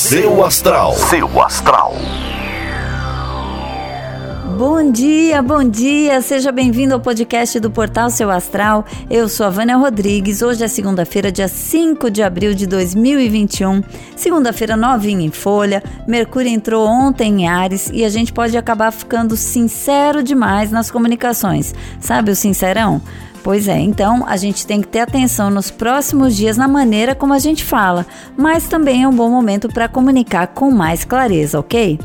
Seu astral. Seu astral. Bom dia, bom dia! Seja bem-vindo ao podcast do Portal Seu Astral. Eu sou a Vânia Rodrigues. Hoje é segunda-feira, dia 5 de abril de 2021. Segunda-feira novinha em folha. Mercúrio entrou ontem em Ares e a gente pode acabar ficando sincero demais nas comunicações. Sabe o sincerão? Pois é, então a gente tem que ter atenção nos próximos dias na maneira como a gente fala, mas também é um bom momento para comunicar com mais clareza, ok?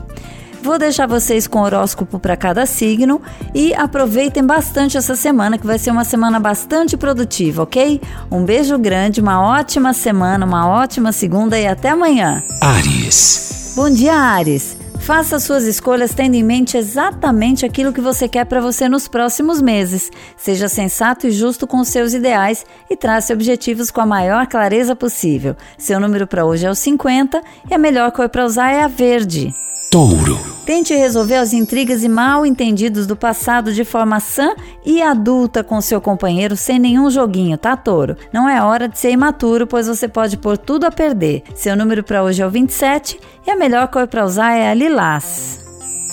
Vou deixar vocês com horóscopo para cada signo e aproveitem bastante essa semana, que vai ser uma semana bastante produtiva, ok? Um beijo grande, uma ótima semana, uma ótima segunda e até amanhã. Ares. Bom dia, Ares. Faça suas escolhas tendo em mente exatamente aquilo que você quer para você nos próximos meses. Seja sensato e justo com seus ideais e trace objetivos com a maior clareza possível. Seu número para hoje é o 50 e a melhor cor para usar é a verde. Touro. Tente resolver as intrigas e mal entendidos do passado de forma sã e adulta com seu companheiro sem nenhum joguinho, tá, touro? Não é hora de ser imaturo, pois você pode pôr tudo a perder. Seu número para hoje é o 27 e a melhor cor para usar é a lilás.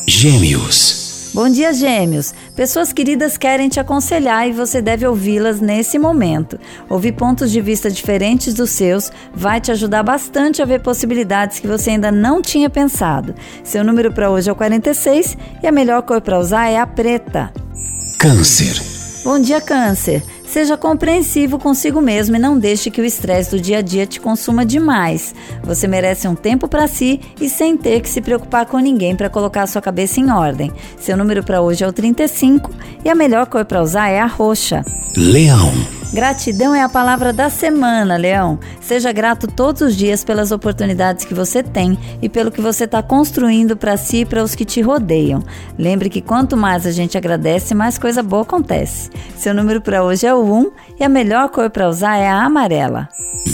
Gêmeos. Bom dia, Gêmeos. Pessoas queridas querem te aconselhar e você deve ouvi-las nesse momento. Ouvir pontos de vista diferentes dos seus vai te ajudar bastante a ver possibilidades que você ainda não tinha pensado. Seu número para hoje é o 46 e a melhor cor para usar é a preta. Câncer. Bom dia, Câncer. Seja compreensivo consigo mesmo e não deixe que o estresse do dia a dia te consuma demais. Você merece um tempo para si e sem ter que se preocupar com ninguém para colocar sua cabeça em ordem. Seu número para hoje é o 35 e a melhor cor para usar é a roxa. Leão. Gratidão é a palavra da semana, Leão. Seja grato todos os dias pelas oportunidades que você tem e pelo que você está construindo para si e para os que te rodeiam. Lembre que quanto mais a gente agradece, mais coisa boa acontece. Seu número para hoje é o 1 e a melhor cor para usar é a amarela.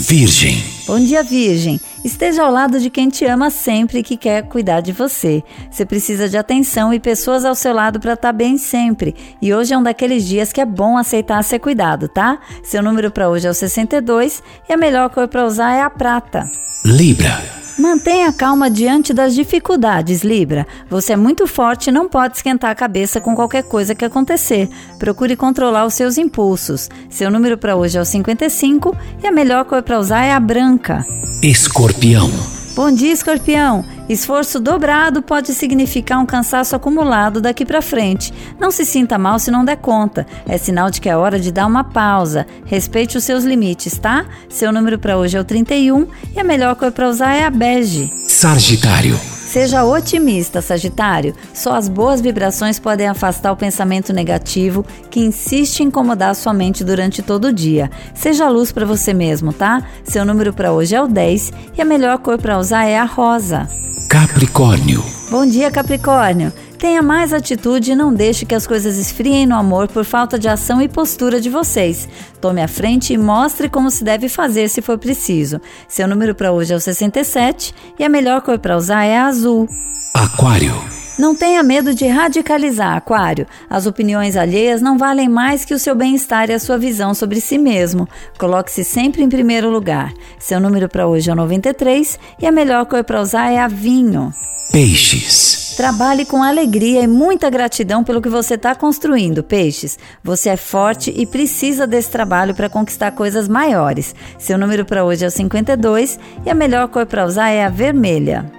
Virgem. Bom dia, Virgem. Esteja ao lado de quem te ama sempre e que quer cuidar de você. Você precisa de atenção e pessoas ao seu lado para estar tá bem sempre. E hoje é um daqueles dias que é bom aceitar ser cuidado, tá? Seu número para hoje é o 62 e a melhor cor para usar é a prata. Libra. Mantenha calma diante das dificuldades, Libra. Você é muito forte e não pode esquentar a cabeça com qualquer coisa que acontecer. Procure controlar os seus impulsos. Seu número para hoje é o 55 e a melhor cor para usar é a branca. Escorpião. Bom dia, escorpião! Esforço dobrado pode significar um cansaço acumulado daqui para frente. Não se sinta mal se não der conta. É sinal de que é hora de dar uma pausa. Respeite os seus limites, tá? Seu número para hoje é o 31 e a melhor cor para usar é a bege. Sagitário. Seja otimista, Sagitário. Só as boas vibrações podem afastar o pensamento negativo que insiste em incomodar sua mente durante todo o dia. Seja luz para você mesmo, tá? Seu número para hoje é o 10 e a melhor cor para usar é a rosa. Capricórnio. Bom dia, Capricórnio. Tenha mais atitude e não deixe que as coisas esfriem no amor por falta de ação e postura de vocês. Tome a frente e mostre como se deve fazer se for preciso. Seu número para hoje é o 67 e a melhor cor para usar é a azul. Aquário. Não tenha medo de radicalizar, Aquário. As opiniões alheias não valem mais que o seu bem-estar e a sua visão sobre si mesmo. Coloque-se sempre em primeiro lugar. Seu número para hoje é o 93 e a melhor cor para usar é a vinho. Peixes. Trabalhe com alegria e muita gratidão pelo que você está construindo, peixes. Você é forte e precisa desse trabalho para conquistar coisas maiores. Seu número para hoje é o 52 e a melhor cor para usar é a vermelha.